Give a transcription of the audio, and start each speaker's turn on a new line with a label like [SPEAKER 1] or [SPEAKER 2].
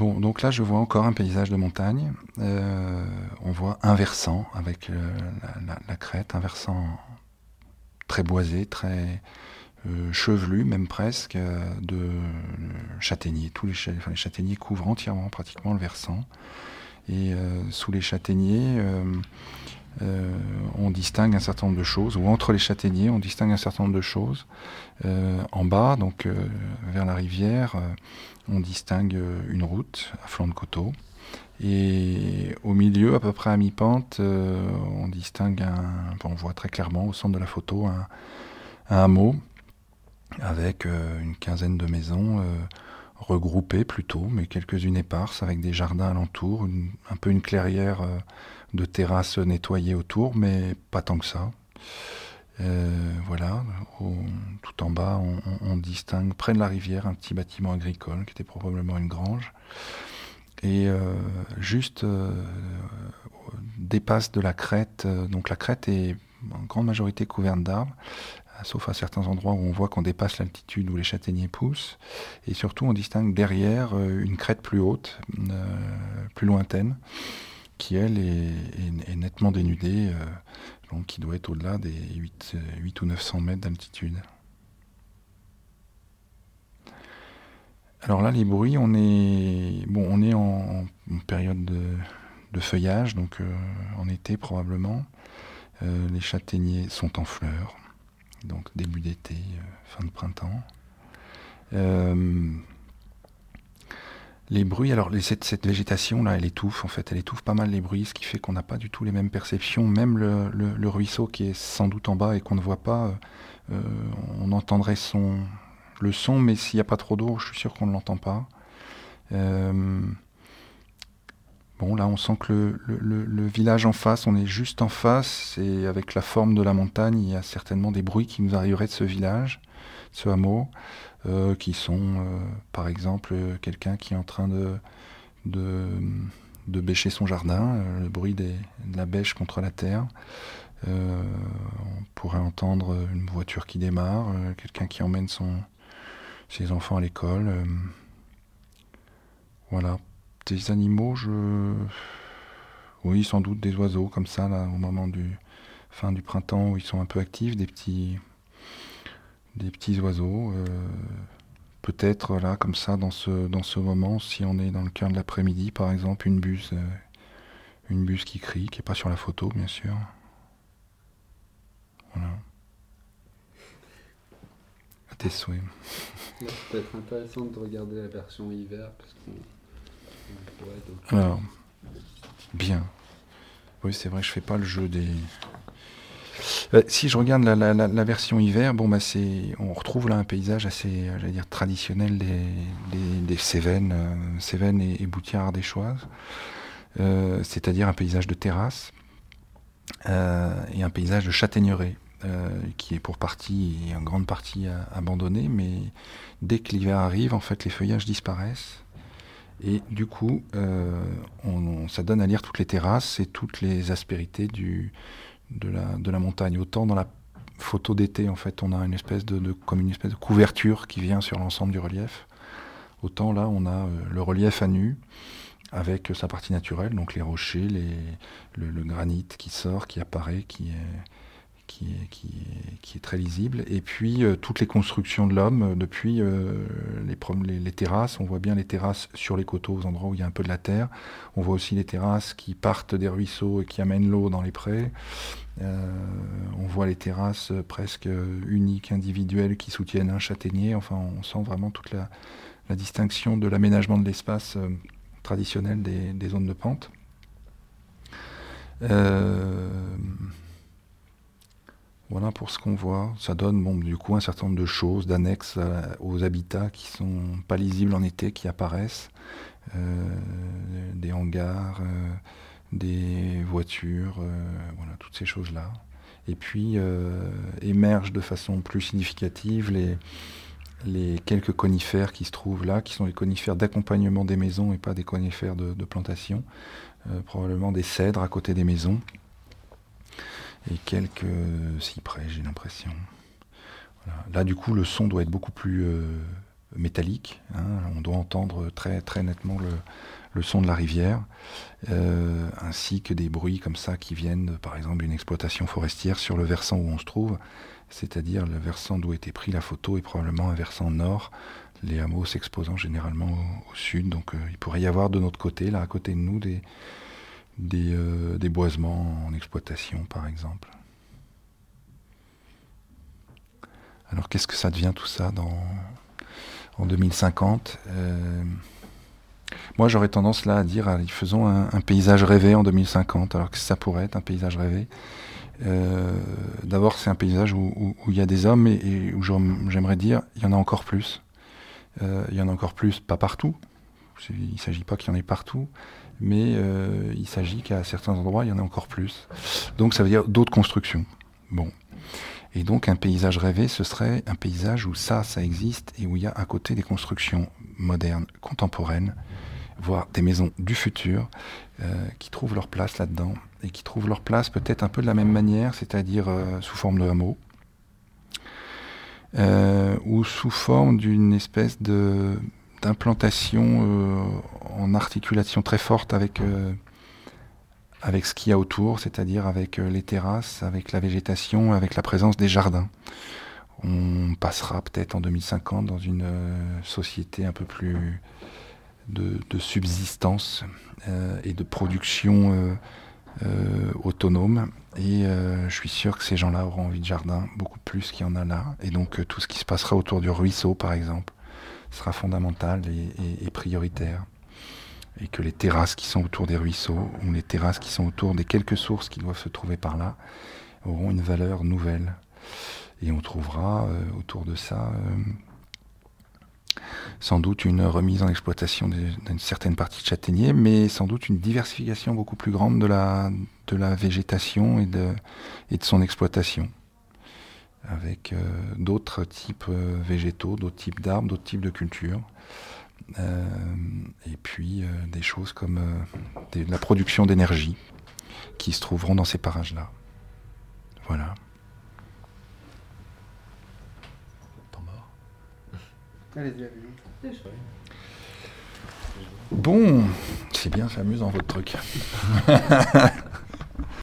[SPEAKER 1] Bon, donc là, je vois encore un paysage de montagne. Euh, on voit un versant avec euh, la, crête, un versant très boisé, très euh, chevelu, même presque, de châtaigniers. Tous les, les, châtaigniers couvrent entièrement, pratiquement, le versant. Et sous les châtaigniers, on distingue un certain nombre de choses, ou entre les châtaigniers, on distingue un certain nombre de choses. en bas, donc vers la rivière, on distingue euh, une route à flanc de coteau. Et au milieu, à peu près à mi-pente, euh, on distingue on voit très clairement au centre de la photo un, hameau avec euh, une quinzaine de maisons regroupées plutôt, mais quelques-unes éparses, avec des jardins alentour, un peu une clairière de terrasses nettoyées autour, mais pas tant que ça. Euh, voilà, tout en bas, on, distingue près de la rivière un petit bâtiment agricole qui était probablement une grange. Et euh, juste euh, dépasse de la crête, donc la crête est en grande majorité couverte d'arbres, sauf à certains endroits où on voit qu'on dépasse l'altitude où les châtaigniers poussent. Et surtout, on distingue derrière une crête plus haute, plus lointaine, qui elle est nettement dénudée donc qui doit être au-delà des 8, 8 ou 900 mètres d'altitude. Alors là, les bruits, on est, bon, on est en, période de, feuillage, donc euh, en été probablement. Euh, les châtaigniers sont en fleurs, donc début d'été, euh, fin de printemps. Les bruits, alors cette, végétation-là, elle étouffe, en fait, elle étouffe pas mal les bruits, ce qui fait qu'on n'a pas du tout les mêmes perceptions. Même le, ruisseau qui est sans doute en bas et qu'on ne voit pas, euh, euh, on entendrait son, le son, mais s'il n'y a pas trop d'eau, je suis sûr qu'on ne l'entend pas. Euh, bon, là, on sent que le, village en face, on est juste en face, et avec la forme de la montagne, il y a certainement des bruits qui nous arriveraient de ce village, ce hameau. Euh, qui sont euh, par exemple quelqu'un qui est en train de, bêcher son jardin, euh, le bruit de la bêche contre la terre. on pourrait entendre une voiture qui démarre, quelqu'un qui emmène ses enfants à l'école. voilà. Des animaux, je. Oui, sans doute des oiseaux comme ça, là, au moment du fin du printemps où ils sont un peu actifs, des petits, des petits oiseaux. Euh, peut-être là, comme ça, dans ce, dans ce moment, si on est dans le cœur de l'après-midi, par exemple, une buse, euh, une buse qui crie, qui n'est pas sur la photo, bien sûr. Voilà. À tes souhaits.
[SPEAKER 2] Ça peut être intéressant de regarder la version hiver, parce
[SPEAKER 1] qu'on Alors, bien. Oui, c'est vrai, je fais pas le jeu des, euh, si je regarde la, version hiver, bon, bah, on retrouve là un paysage assez dire, traditionnel des, Cévennes, euh, Cévennes et, et Boutières euh, c'est-à-dire un paysage de terrasse et un paysage de châtaigneraie. qui est pour partie en grande partie abandonné, mais dès que l'hiver arrive, en fait, les feuillages disparaissent. Et du coup, ça donne à lire toutes les terrasses et toutes les aspérités de la, montagne. Autant dans la photo d'été, en fait, on a une espèce de, comme une espèce de couverture qui vient sur l'ensemble du relief. Autant là, on a euh, le relief à nu avec sa partie naturelle, donc les rochers, les, le, granit qui sort, qui apparaît, qui est, qui est, très lisible. Et puis euh, toutes les constructions de l'homme, euh, depuis les, les, terrasses, on voit bien les terrasses sur les coteaux, aux endroits où il y a un peu de la terre. On voit aussi les terrasses qui partent des ruisseaux et qui amènent l'eau dans les prés. Euh, on voit les terrasses presque uniques, individuelles, qui soutiennent un châtaignier. Enfin, on sent vraiment toute la, distinction de l'aménagement de l'espace euh, traditionnel des, zones de pente. Euh, voilà pour ce qu'on voit. Ça donne bon, du coup un certain nombre de choses, d'annexes aux habitats qui sont pas lisibles en été, qui apparaissent. des hangars, des voitures, euh, voilà, toutes ces choses-là. Et puis euh, émergent de façon plus significative les, quelques conifères qui se trouvent là, qui sont les conifères d'accompagnement des maisons et pas des conifères de, plantation, euh, probablement des cèdres à côté des maisons, et quelques cyprès, j'ai l'impression. Là, du coup, le son doit être beaucoup plus métallique. Hein. on doit entendre très, très nettement le, son de la rivière, euh, ainsi que des bruits comme ça qui viennent, par exemple, d'une exploitation forestière sur le versant où on se trouve, c'est-à-dire le versant d'où était pris la photo est probablement un versant nord, les hameaux s'exposant généralement au, sud. Donc il pourrait y avoir de notre côté, là à côté de nous, des, des boisements en exploitation, par exemple. Alors qu'est-ce que ça devient tout ça dans, en 2050 euh, Moi j'aurais tendance là à dire, allez, faisons un, paysage rêvé en 2050, alors que ça pourrait être un paysage rêvé. Euh, d'abord c'est un paysage où, il y a des hommes et, où j'aimerais dire, il y en a encore plus. Euh, il y en a encore plus, pas partout. Il ne s'agit pas qu'il y en ait partout, mais il s'agit qu'à certains endroits, il y en a encore plus. Donc ça veut dire d'autres constructions. Bon, et donc un paysage rêvé, ce serait un paysage où ça, ça existe et où il y a à côté des constructions modernes, contemporaines, voire des maisons du futur euh, qui trouvent leur place là-dedans et qui trouvent leur place peut-être un peu de la même manière, c'est-à-dire euh, sous forme de hameau euh, ou sous forme d'une espèce de d'implantation en articulation très forte avec avec ce qu'il y a autour, c'est-à-dire avec euh, les terrasses, avec la végétation, avec la présence des jardins. On passera peut-être en 2050 dans une euh, société un peu plus de, subsistance euh, et de production autonome. Et je suis sûr que ces gens-là auront envie de jardin beaucoup plus qu'il y en a là. Et donc tout ce qui se passera autour du ruisseau, par exemple, sera fondamental et prioritaire et que les terrasses qui sont autour des ruisseaux ou les terrasses qui sont autour des quelques sources qui doivent se trouver par là auront une valeur nouvelle. Et on trouvera euh, autour de ça euh, sans doute une remise en exploitation d'une certaine partie de châtaignier, mais sans doute une diversification beaucoup plus grande de la, de la végétation et de, et de son exploitation avec euh, d'autres types végétaux, d'autres types d'arbres, d'autres types de cultures. Euh, et puis euh, des choses comme euh, la production d'énergie qui se trouveront dans ces parages-là. Voilà. Bon, c'est bien, c'est amusant votre truc.